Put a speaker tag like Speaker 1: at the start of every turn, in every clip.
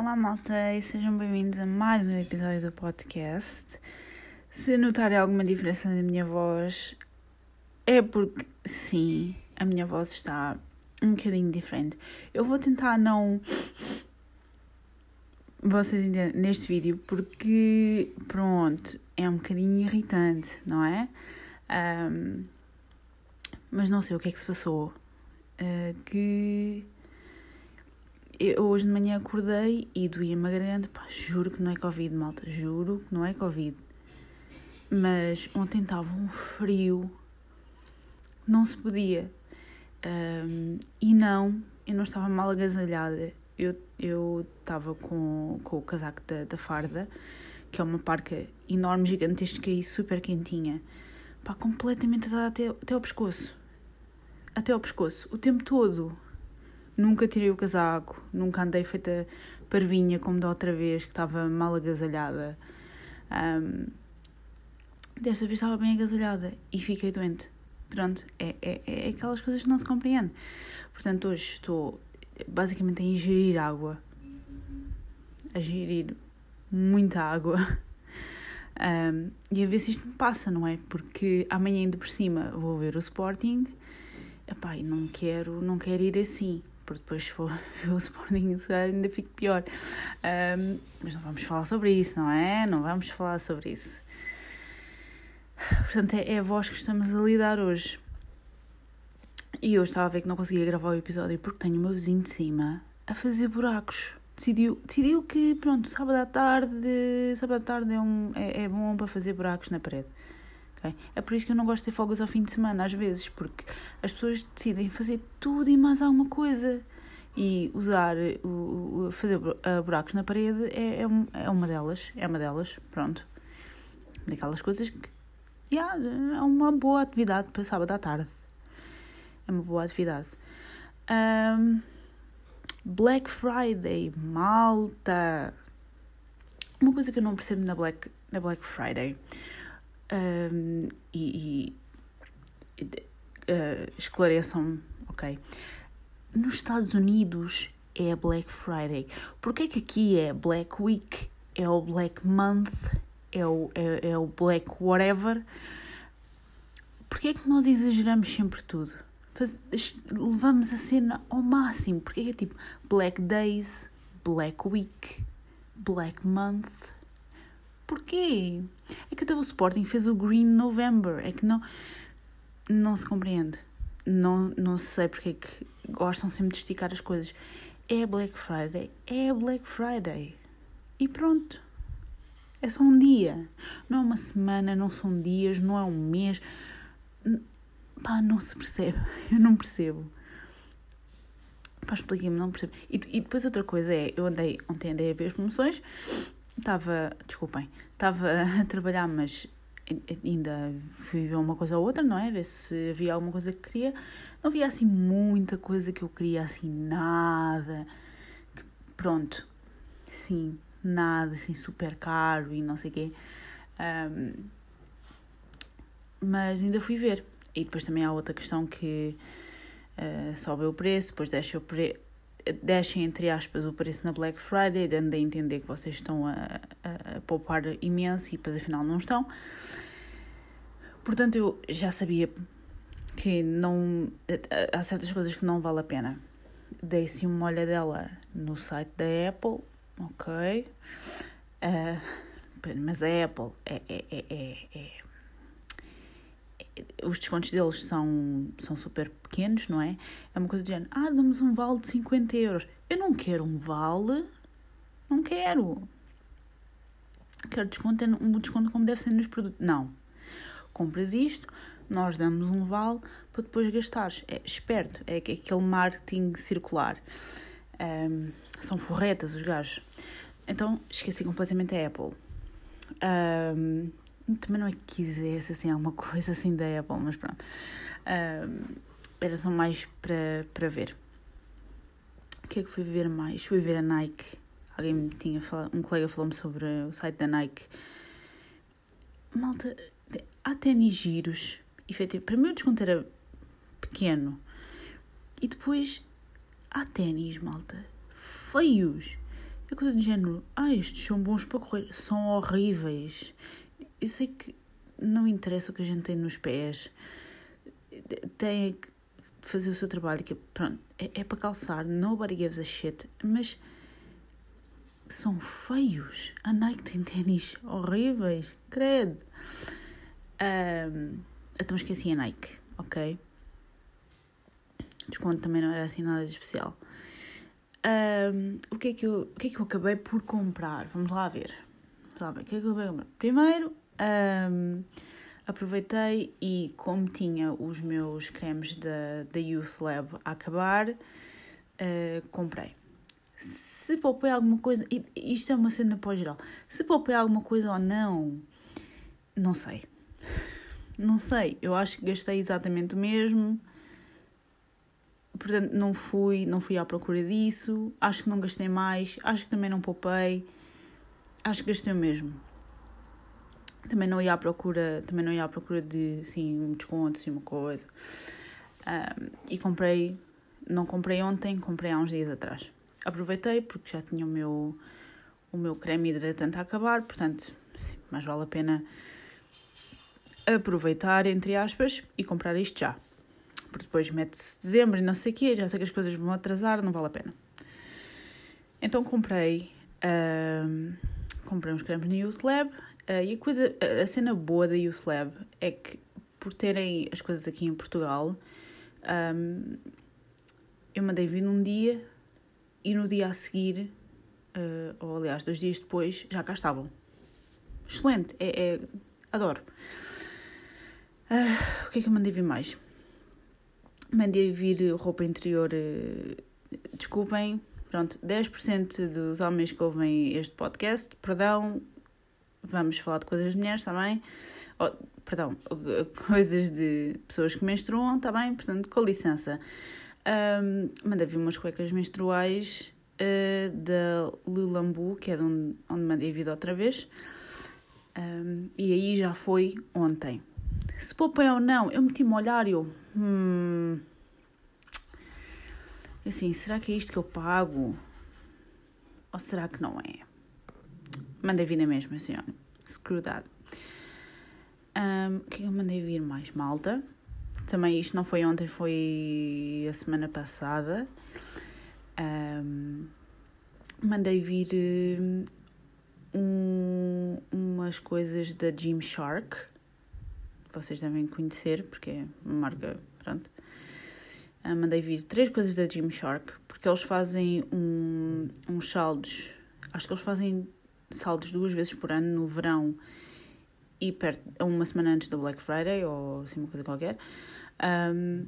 Speaker 1: Olá, malta, e sejam bem-vindos a mais um episódio do podcast. Se notarem alguma diferença na minha voz, é porque, sim, a minha voz está um bocadinho diferente. Eu vou tentar não. Vocês entendem neste vídeo, porque, pronto, é um bocadinho irritante, não é? Um, mas não sei o que é que se passou. Uh, que eu hoje de manhã acordei e doía-me a garganta. Pá, juro que não é Covid, malta. Juro que não é Covid. Mas ontem estava um frio. Não se podia. Um, e não, eu não estava mal agasalhada. Eu estava com, com o casaco da, da farda, que é uma parca enorme, gigantesca e super quentinha. Pá, completamente até, até ao pescoço. Até ao pescoço. O tempo todo Nunca tirei o casaco, nunca andei feita parvinha como da outra vez, que estava mal agasalhada. Um, desta vez estava bem agasalhada e fiquei doente. Pronto, é, é, é aquelas coisas que não se compreende. Portanto, hoje estou basicamente a ingerir água, a ingerir muita água. Um, e a ver se isto me passa, não é? Porque amanhã ainda por cima vou ver o Sporting. Epá, não quero, não quero ir assim porque depois se for ver o Sporting ainda fico pior. Um, mas não vamos falar sobre isso, não é? Não vamos falar sobre isso. Portanto, é, é a voz que estamos a lidar hoje. E hoje estava a ver que não conseguia gravar o episódio porque tenho o meu vizinho de cima a fazer buracos. Decidiu, decidiu que, pronto, sábado à tarde, sábado à tarde é, um, é, é bom para fazer buracos na parede. Okay? É por isso que eu não gosto de ter folgas ao fim de semana, às vezes, porque as pessoas decidem fazer tudo e mais alguma coisa. E usar, o, fazer buracos na parede é, é, é uma delas, é uma delas, pronto. Daquelas coisas que yeah, é uma boa atividade para sábado à tarde. É uma boa atividade. Um, Black Friday, malta! Uma coisa que eu não percebo na Black, na Black Friday um, e, e uh, esclareçam-me, ok? Nos Estados Unidos é Black Friday. Porquê que aqui é Black Week? É o Black Month? É o, é, é o Black Whatever? Porquê é que nós exageramos sempre tudo? Faz, levamos a cena ao máximo. Porquê que é tipo Black Days, Black Week, Black Month? Porquê? É que até o Sporting fez o Green November. É que não, não se compreende. Não, não sei porque é que gostam sempre de esticar as coisas. É Black Friday, é Black Friday. E pronto. É só um dia. Não é uma semana, não são dias, não é um mês. Pá, não se percebe. Eu não percebo. Pá, expliquei-me, não percebo. E, e depois outra coisa é, eu andei, ontem andei a ver as promoções estava, desculpem, estava a trabalhar, mas ainda fui ver uma coisa ou outra, não é? Ver se havia alguma coisa que queria. Não havia assim muita coisa que eu queria, assim, nada. Pronto, sim, nada assim super caro e não sei o quê. Um, mas ainda fui ver. E depois também há outra questão que uh, sobe o preço, depois deixa o preço deixem, entre aspas, o preço na Black Friday, dando a entender que vocês estão a, a, a poupar imenso e depois afinal não estão. Portanto, eu já sabia que não há certas coisas que não vale a pena. Dei-se uma olhadela no site da Apple, ok? Uh, mas a Apple é, é, é, é os descontos deles são, são super pequenos, não é? É uma coisa de género, ah, damos um vale de 50 euros. Eu não quero um vale, não quero. Quero desconto, um desconto como deve ser nos produtos. Não. Compras isto, nós damos um vale para depois gastares. É esperto, é aquele marketing circular. Um, são forretas os gajos. Então esqueci completamente a Apple. Um, também não é que quisesse assim alguma coisa assim da Apple, mas pronto. Um, era só mais para, para ver. O que é que fui ver mais? Fui ver a Nike. Alguém me tinha falado, um colega falou-me sobre o site da Nike. Malta, há ténis giros. Efetivo. Primeiro o desconto era pequeno. E depois há ténis, malta, feios. É coisa de género, ah, estes são bons para correr, são horríveis. Eu sei que não interessa o que a gente tem nos pés, tem que fazer o seu trabalho, que pronto, é, é para calçar, nobody gives a shit, mas são feios. A Nike tem ténis horríveis, credo. Um, então esqueci a Nike, ok? Desconto também não era assim nada de especial. Um, o, que é que eu, o que é que eu acabei por comprar? Vamos lá ver. Vamos lá ver. O que é que eu acabei por comprar? Primeiro, um, aproveitei e como tinha os meus cremes da, da Youth Lab a acabar, uh, comprei. Se poupei alguma coisa, isto é uma cena pós-geral, se poupei alguma coisa ou não, não sei. Não sei, eu acho que gastei exatamente o mesmo. Portanto, não fui, não fui à procura disso. Acho que não gastei mais. Acho que também não poupei. Acho que gastei o mesmo. Também não ia à procura, também não ia à procura de, sim, um desconto, assim, uma coisa. Um, e comprei, não comprei ontem, comprei há uns dias atrás. Aproveitei porque já tinha o meu, o meu creme hidratante a acabar, portanto, sim, mais vale a pena aproveitar, entre aspas, e comprar isto já. Porque depois mete-se dezembro e não sei o quê, já sei que as coisas vão atrasar, não vale a pena. Então comprei, uh, comprei uns cremes no Youth Lab uh, e a, coisa, a cena boa da Youth Lab é que por terem as coisas aqui em Portugal, um, eu mandei vir num dia e no dia a seguir, uh, ou aliás, dois dias depois, já cá estavam. Excelente, é, é adoro. Uh, o que é que eu mandei vir mais? Mandei vir roupa interior. Desculpem, pronto, 10% dos homens que ouvem este podcast, perdão, vamos falar de coisas de mulheres, está bem? Oh, perdão, coisas de pessoas que menstruam, está bem? Portanto, com licença. Um, mandei vir umas cuecas menstruais uh, da Lulambu, que é de onde, onde mandei vir outra vez. Um, e aí já foi ontem se poupei ou não, eu meti-me a olhar e eu. Hum. Assim, será que é isto que eu pago? Ou será que não é? Mandei vir na mesma, assim, olha. Screw that. O que é que eu mandei vir mais? Malta. Também isto não foi ontem, foi a semana passada. Um, mandei vir um, umas coisas da Gymshark vocês devem conhecer, porque é uma marca, pronto. Uh, mandei vir três coisas da Gymshark, porque eles fazem um, uns saldos, acho que eles fazem saldos duas vezes por ano, no verão e perto, uma semana antes da Black Friday, ou assim uma coisa qualquer. Um,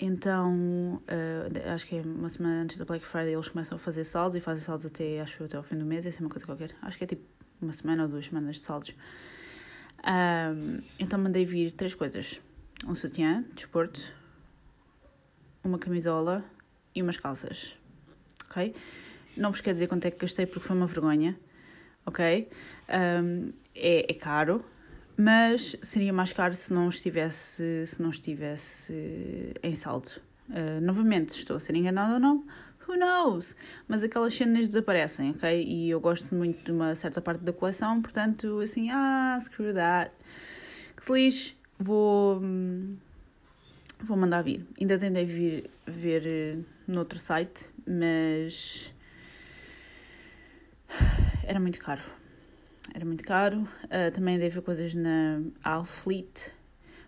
Speaker 1: então, uh, acho que é uma semana antes da Black Friday eles começam a fazer saldos e fazem saldos até, acho até ao fim do mês, assim uma coisa qualquer. Acho que é tipo uma semana ou duas semanas de saldos. Um, então mandei vir três coisas: um sutiã, desporto, uma camisola e umas calças. Ok? Não vos quero dizer quanto é que gastei porque foi uma vergonha. Ok? Um, é, é caro, mas seria mais caro se não estivesse, se não estivesse em saldo. Uh, novamente, estou a ser enganada ou não? who knows? Mas aquelas cenas desaparecem, ok? E eu gosto muito de uma certa parte da coleção, portanto, assim, ah, screw that. Que se lixe, vou. Vou mandar vir. Ainda tentei vir ver uh, noutro site, mas. Era muito caro. Era muito caro. Uh, também dei ver coisas na Alfleet,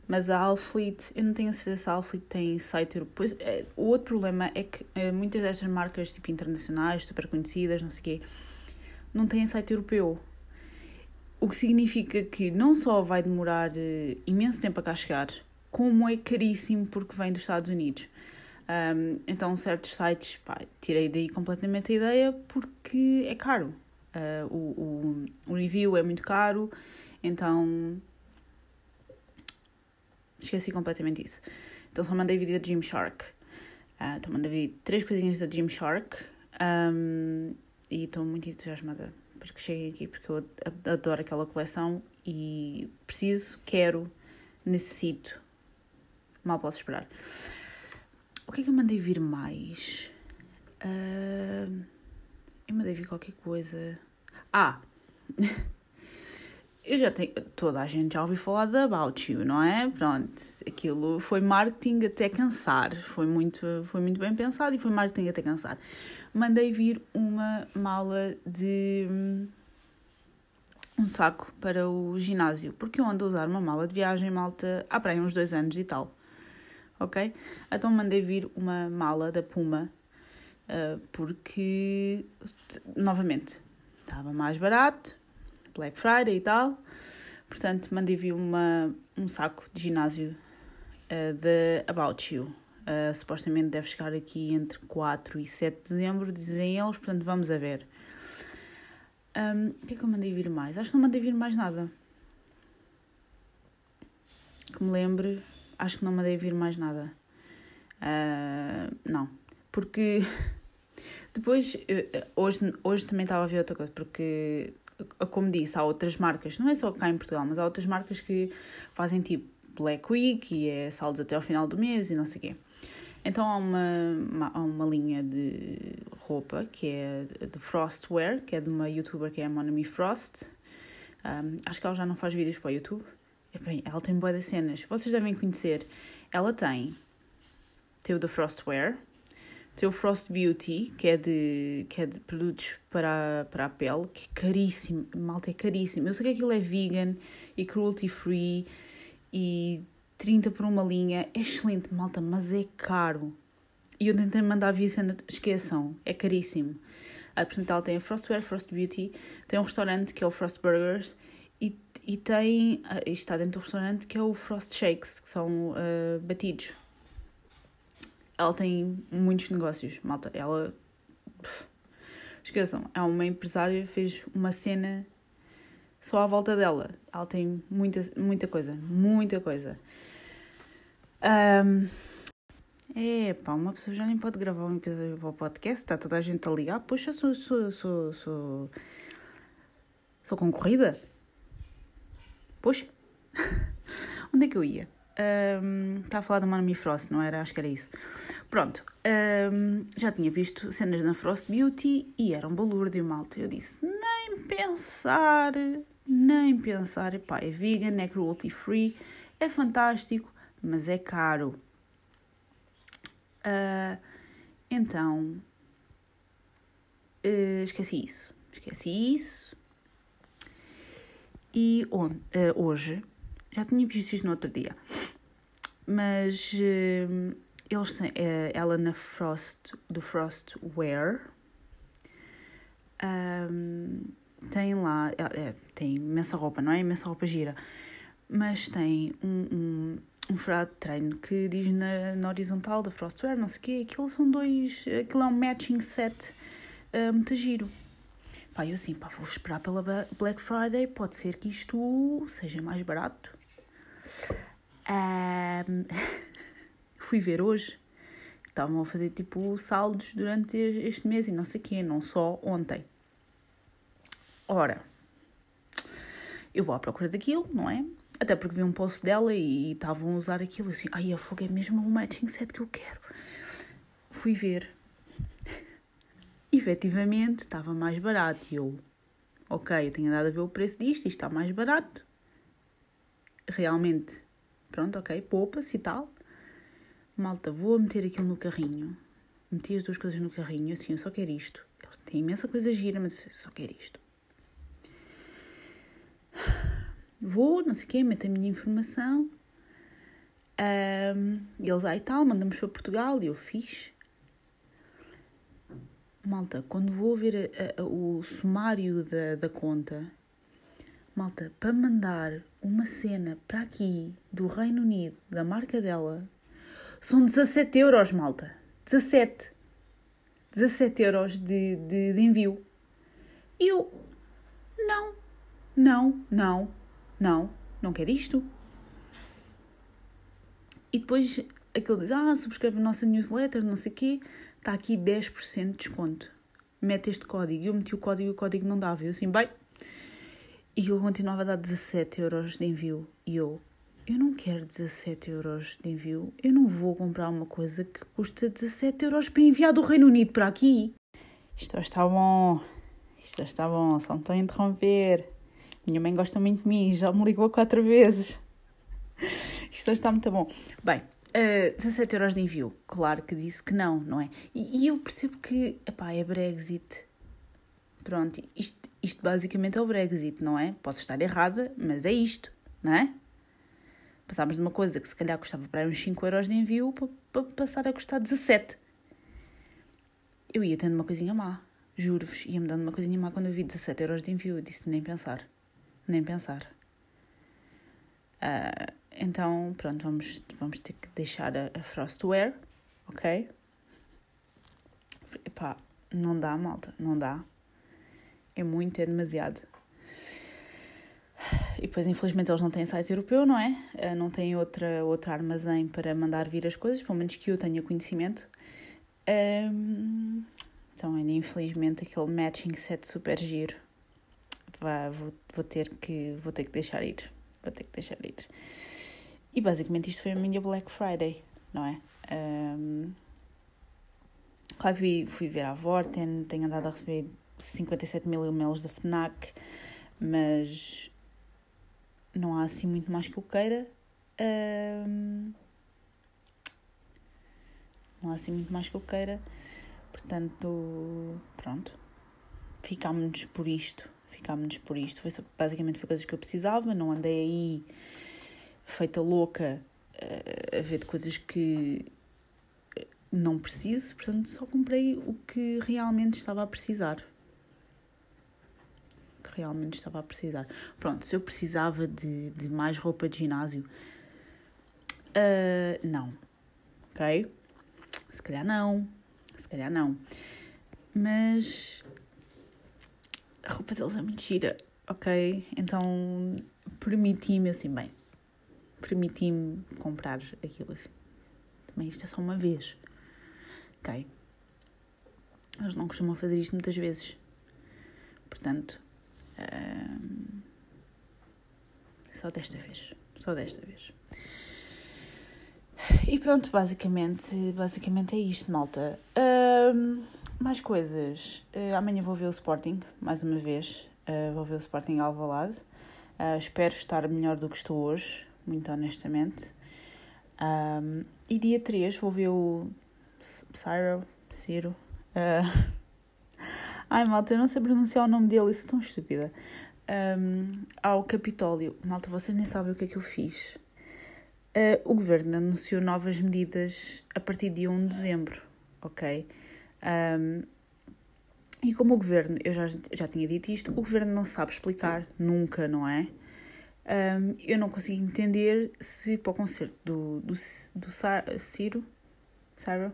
Speaker 1: mas a Alfleet, eu não tenho certeza se a Alfleet tem site europeu. É, o outro problema é que é, muitas destas marcas tipo internacionais, super conhecidas, não sei o quê, não têm site europeu. O que significa que não só vai demorar uh, imenso tempo a cá chegar, como é caríssimo porque vem dos Estados Unidos. Um, então, certos sites, pá, tirei daí completamente a ideia porque é caro. Uh, o, o, o review é muito caro, então Esqueci completamente isso. Então só mandei vídeo da Gymshark. Uh, então mandei três coisinhas da Gymshark. Um, e estou muito entusiasmada para que cheguem aqui, porque eu adoro aquela coleção e preciso, quero, necessito. Mal posso esperar. O que é que eu mandei vir mais? Uh, eu mandei vir qualquer coisa. Ah! eu já tenho. Toda a gente já ouviu falar da About You, não é? Pronto, aquilo foi marketing até cansar. Foi muito, foi muito bem pensado e foi marketing até cansar. Mandei vir uma mala de. um saco para o ginásio, porque eu ando a usar uma mala de viagem, malta, há para aí uns dois anos e tal. Ok? Então mandei vir uma mala da Puma porque, novamente, estava mais barato, Black Friday e tal. Portanto, mandei vir uma, um saco de ginásio uh, de About You. Uh, supostamente deve chegar aqui entre 4 e 7 de dezembro, dizem eles, portanto vamos a ver. Um, o que é que eu mandei vir mais? Acho que não mandei vir mais nada. Que me lembre, acho que não mandei vir mais nada. Uh, não, porque depois, hoje, hoje também estava a ver outra coisa, porque, como disse, há outras marcas, não é só cá em Portugal, mas há outras marcas que fazem tipo Black Week e é saldos até ao final do mês e não sei o quê. Então há uma, uma, há uma linha de roupa que é de Frostwear, que é de uma youtuber que é a Monami Frost. Um, acho que ela já não faz vídeos para o YouTube. E, bem, ela tem boas cenas. Vocês devem conhecer. Ela tem, tem o da Frostwear, tem o Frost Beauty, que é de, que é de produtos para, para a pele, que é caríssimo. Malta, é caríssimo. Eu sei que aquilo é vegan e cruelty free e 30 por uma linha. É excelente, malta, mas é caro. E eu tentei mandar via cena, esqueçam, é caríssimo. A portanto, ela tem a Frostwear, Frost Beauty, tem um restaurante que é o Frost Burgers e, e tem, uh, está dentro do restaurante que é o Frost Shakes, que são uh, batidos ela tem muitos negócios, malta. Ela. Pff, esqueçam, é uma empresária, fez uma cena só à volta dela. Ela tem muita, muita coisa, muita coisa. Um, é pá, uma pessoa já nem pode gravar um episódio para o podcast, está toda a gente a ligar. Poxa, sou, sou, sou, sou, sou concorrida? Poxa, onde é que eu ia? Um, está a falar da Mami Frost, não era? Acho que era isso. Pronto, um, já tinha visto cenas na Frost Beauty e era um balúrdio, malta. Eu disse, nem pensar, nem pensar. Epá, é vegan, é cruelty free, é fantástico, mas é caro. Uh, então, uh, esqueci isso. Esqueci isso. E on, uh, hoje já tinha visto isto no outro dia. Mas uh, eles têm, uh, ela na Frost, do Frostwear, um, tem lá, é, tem imensa roupa, não é? Imensa roupa gira. Mas tem um, um, um de treino que diz na, na horizontal da Frostwear, não sei o quê, aquilo são dois, aquilo é um matching set uh, muito giro. Pá, eu assim, pá, vou esperar pela Black Friday, pode ser que isto seja mais barato. Um, fui ver hoje, estavam a fazer tipo saldos durante este mês e não sei quê, não só ontem. Ora, eu vou à procura daquilo, não é? Até porque vi um post dela e estavam a usar aquilo assim, ai, a fogo é mesmo o matching set que eu quero. Fui ver. Efetivamente, estava mais barato e eu, ok, eu tenho andado a ver o preço disto, isto está mais barato realmente, pronto, ok, poupa-se e tal. Malta, vou meter aquilo no carrinho. Meti as duas coisas no carrinho, assim, eu só quero isto. Tem imensa coisa gira, mas eu só quero isto. Vou, não sei o quê, meto a minha informação. Um, eles aí tal, mandamos para Portugal e eu fiz. Malta, quando vou ver a, a, o sumário da, da conta, Malta, para mandar uma cena para aqui do Reino Unido, da marca dela, são 17 euros, malta. 17. 17 euros de, de, de envio. E eu, não, não, não, não, não quero isto. E depois aquele diz, ah, subscreve a nossa newsletter, não sei o quê, está aqui 10% de desconto. Mete este código. E eu meti o código e o código não dava. Eu assim, bem, e ele continuava a dar 17 euros de envio. E eu, eu não quero 17 euros de envio. Eu não vou comprar uma coisa que custa 17 euros para enviar do Reino Unido para aqui. Isto está bom. Isto está bom. Só me estão a interromper. Minha mãe gosta muito de mim. Já me ligou quatro vezes. Isto está muito bom. Bem, uh, eh, 17 euros de envio. Claro que disse que não, não é? E, e eu percebo que, epá, é Brexit. Pronto, isto, isto basicamente é o Brexit, não é? Posso estar errada, mas é isto, não é? Passámos de uma coisa que se calhar custava para uns 5 euros de envio para, para passar a custar 17. Eu ia tendo uma coisinha má, juro-vos, ia-me dando uma coisinha má quando eu vi 17 euros de envio. Eu disse nem pensar, nem pensar. Uh, então, pronto, vamos, vamos ter que deixar a, a Frostware, ok? Epá, não dá, malta, não dá. É muito, é demasiado. E depois, infelizmente, eles não têm site europeu, não é? Eh, não têm outra, outra armazém para mandar vir as coisas, pelo menos que eu tenha conhecimento. Um, então, ainda infelizmente, aquele matching set super giro. Vá, vou, vou, ter que, vou ter que deixar ir. Vou ter que deixar ir. E basicamente isto foi a minha Black Friday, não é? Um, claro que fui, fui ver a Vorten, tenho andado a receber 57 mil e-mails da FNAC, mas não há assim muito mais que eu queira. Um, não há assim muito mais que eu queira. Portanto, pronto. Ficámos-nos por isto. Ficámos-nos por isto. Foi basicamente foi coisas que eu precisava. Não andei aí feita louca uh, a ver de coisas que não preciso. Portanto, só comprei o que realmente estava a precisar realmente estava a precisar. Pronto, se eu precisava de, de mais roupa de ginásio, uh, não. Ok? Se calhar não. Se calhar não. Mas a roupa deles é muito gira, ok? Então permiti-me assim, bem, permiti-me comprar aquilo assim. Também isto é só uma vez, ok? Eles não costumam fazer isto muitas vezes. Portanto, só desta vez. Só desta vez. E pronto, basicamente, basicamente é isto, malta. mais coisas. Uh, amanhã vou ver o Sporting, mais uma vez. Uh, vou ver o Sporting Alvalade. Uh, espero estar melhor do que estou hoje, muito honestamente. Um, e dia 3 vou ver o Ciro. Ciro. Uh, Ai, malta, eu não sei pronunciar o nome dele, isso é tão estúpida. Um, ao Capitólio. Malta, vocês nem sabem o que é que eu fiz. Uh, o governo anunciou novas medidas a partir de 1 de dezembro, ok? Um, e como o governo, eu já, já tinha dito isto, o governo não sabe explicar, nunca, não é? Um, eu não consigo entender se para o concerto do, do, do Ciro, Ciro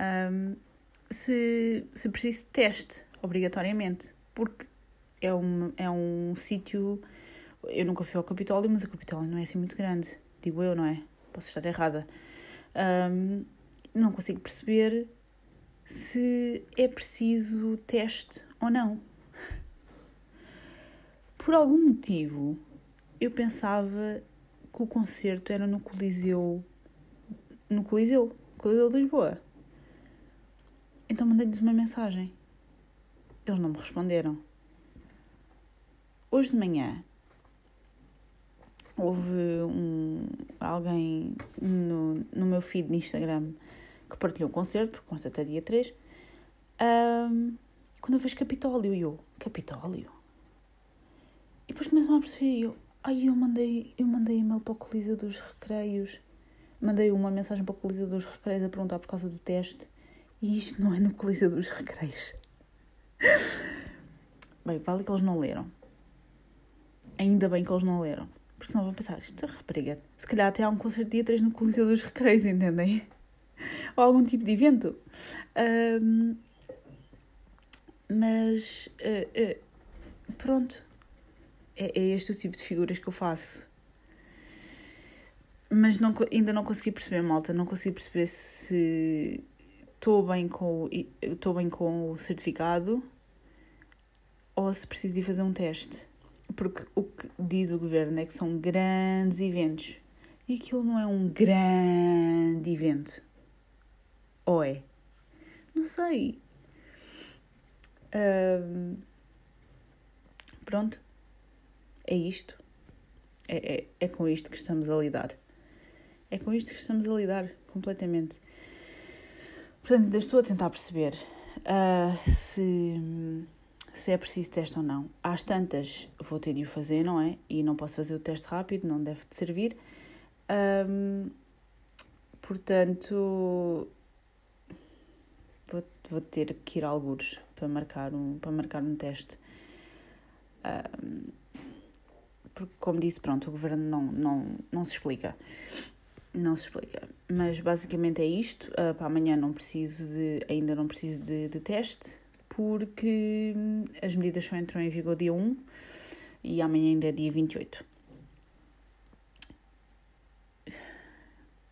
Speaker 1: um, se, se preciso de teste, obrigatoriamente, porque é um, é um sítio. Eu nunca fui ao Capitólio, mas o Capitólio não é assim muito grande, digo eu, não é? Posso estar errada. Um, não consigo perceber se é preciso teste ou não. Por algum motivo, eu pensava que o concerto era no Coliseu. No Coliseu, Coliseu de Lisboa. Então mandei-lhes uma mensagem. Eles não me responderam. Hoje de manhã houve um, alguém no, no meu feed no Instagram que partilhou o concerto, porque o concerto é dia 3. Um, quando eu vejo Capitólio, eu, Capitólio? E depois começam a perceber, eu, ai, eu mandei, eu mandei e-mail para o Coliseu dos Recreios. Mandei uma mensagem para o Coliseu dos Recreios a perguntar por causa do teste. E isto não é no Coliseu dos Recreios. Bem, vale que eles não leram. Ainda bem que eles não leram. Porque senão vão pensar, isto rapariga. Se calhar até há um concerto dia 3 no Coliseu dos Recreios, entendem? Ou algum tipo de evento. Um, mas uh, uh, pronto. É, é, este o tipo de figuras que eu faço. Mas não, ainda não consegui perceber, malta. Não consegui perceber se estou bem com estou bem com o certificado ou se preciso ir fazer um teste porque o que diz o governo é que são grandes eventos. E aquilo não é um grande evento. Ou é? Não sei. Pronto. É isto. É, é, é com isto que estamos a lidar. É com isto que estamos a lidar, completamente. Portanto, estou a tentar perceber uh, se, se é preciso teste ou não. Às tantas, vou ter de o fazer, não é? E não posso fazer o teste rápido, não deve de servir. Um, portanto, vou, vou ter que ir a algures para marcar um, para marcar um teste. Um, porque, como disse, pronto, o governo não, não, não se explica. Não se explica. Mas basicamente é isto. Uh, para amanhã não preciso de, ainda não preciso de, de teste, porque as medidas só entram em vigor dia 1 e amanhã ainda é dia 28.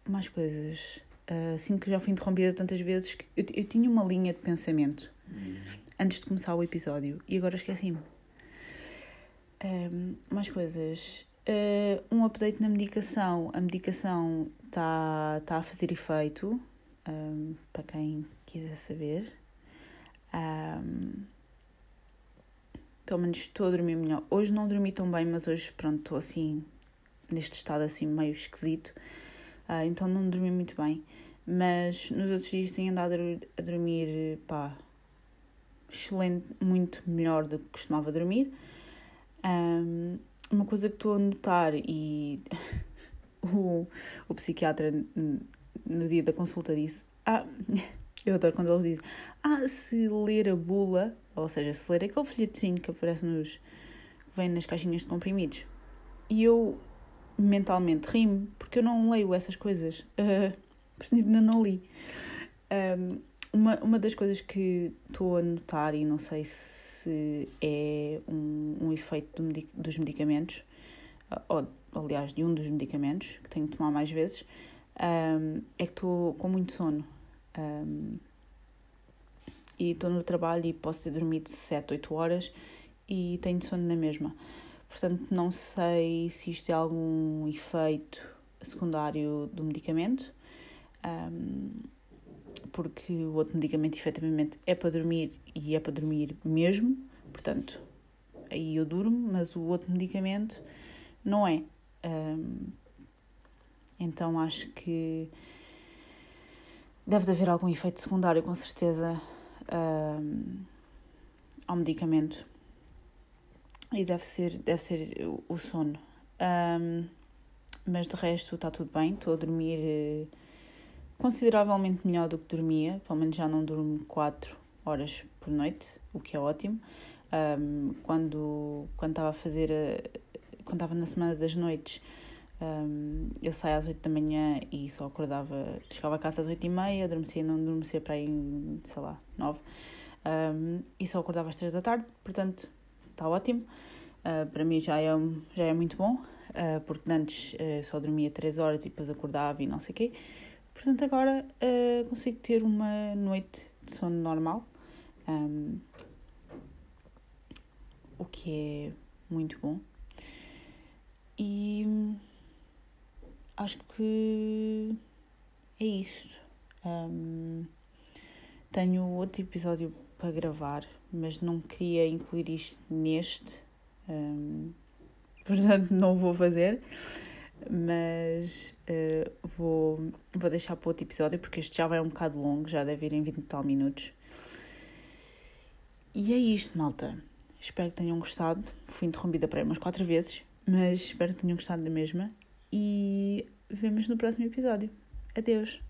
Speaker 1: Mais coisas. Uh, assim que já fui interrompida tantas vezes que eu, eu tinha uma linha de pensamento antes de começar o episódio e agora esqueci-me. Um, mais coisas. Uh, um update na medicação. A medicação está tá a fazer efeito, um, para quem quiser saber. Um, pelo menos estou a dormir melhor. Hoje não dormi tão bem, mas hoje, pronto, estou assim, neste estado assim meio esquisito. Uh, então não dormi muito bem. Mas nos outros dias tenho andado a dormir, pá, excelente, muito melhor do que costumava dormir. Um, uma coisa que estou a notar e o, o psiquiatra no dia da consulta disse: Ah, eu adoro quando ele diz: Ah, se ler a bula, ou seja, se ler aquele folhetinho que aparece nos. vem nas caixinhas de comprimidos. E eu mentalmente rimo, porque eu não leio essas coisas. Uh, ainda não li. Um, uma, uma das coisas que estou a notar, e não sei se é um, um efeito do, dos medicamentos, ou aliás de um dos medicamentos que tenho que tomar mais vezes, um, é que estou com muito sono. Um, e estou no trabalho e posso ter dormido 7, 8 horas e tenho sono na mesma. Portanto, não sei se isto é algum efeito secundário do medicamento. Um, porque o outro medicamento efetivamente é para dormir e é para dormir mesmo, portanto, aí eu durmo, mas o outro medicamento não é. Um, então acho que deve de haver algum efeito secundário, com certeza, um, ao medicamento. E deve ser, deve ser o sono. Um, mas de resto está tudo bem, estou a dormir consideravelmente melhor do que dormia, pelo menos já não durmo 4 horas por noite, o que é ótimo. Um, quando quando estava a fazer, a, quando estava na semana das noites, um, eu saía às 8 da manhã e só acordava, chegava a casa às 8 e meia, adormecia, não adormecia para aí, sei lá, 9, um, e só acordava às 3 da tarde, portanto está ótimo. Uh, para mim já é, já é muito bom, uh, porque antes uh, só dormia 3 horas e depois acordava e não sei o quê. Portanto, agora uh, consigo ter uma noite de sono normal, um, o que é muito bom. E acho que é isto. Um, tenho outro episódio para gravar, mas não queria incluir isto neste, um, portanto, não vou fazer mas uh, vou, vou deixar para outro episódio porque este já vai um bocado longo, já deve ir em 20 e tal minutos. E é isto, malta. Espero que tenham gostado. Fui interrompida para aí umas quatro vezes, mas espero que tenham gostado da mesma. E vemos no próximo episódio. Adeus!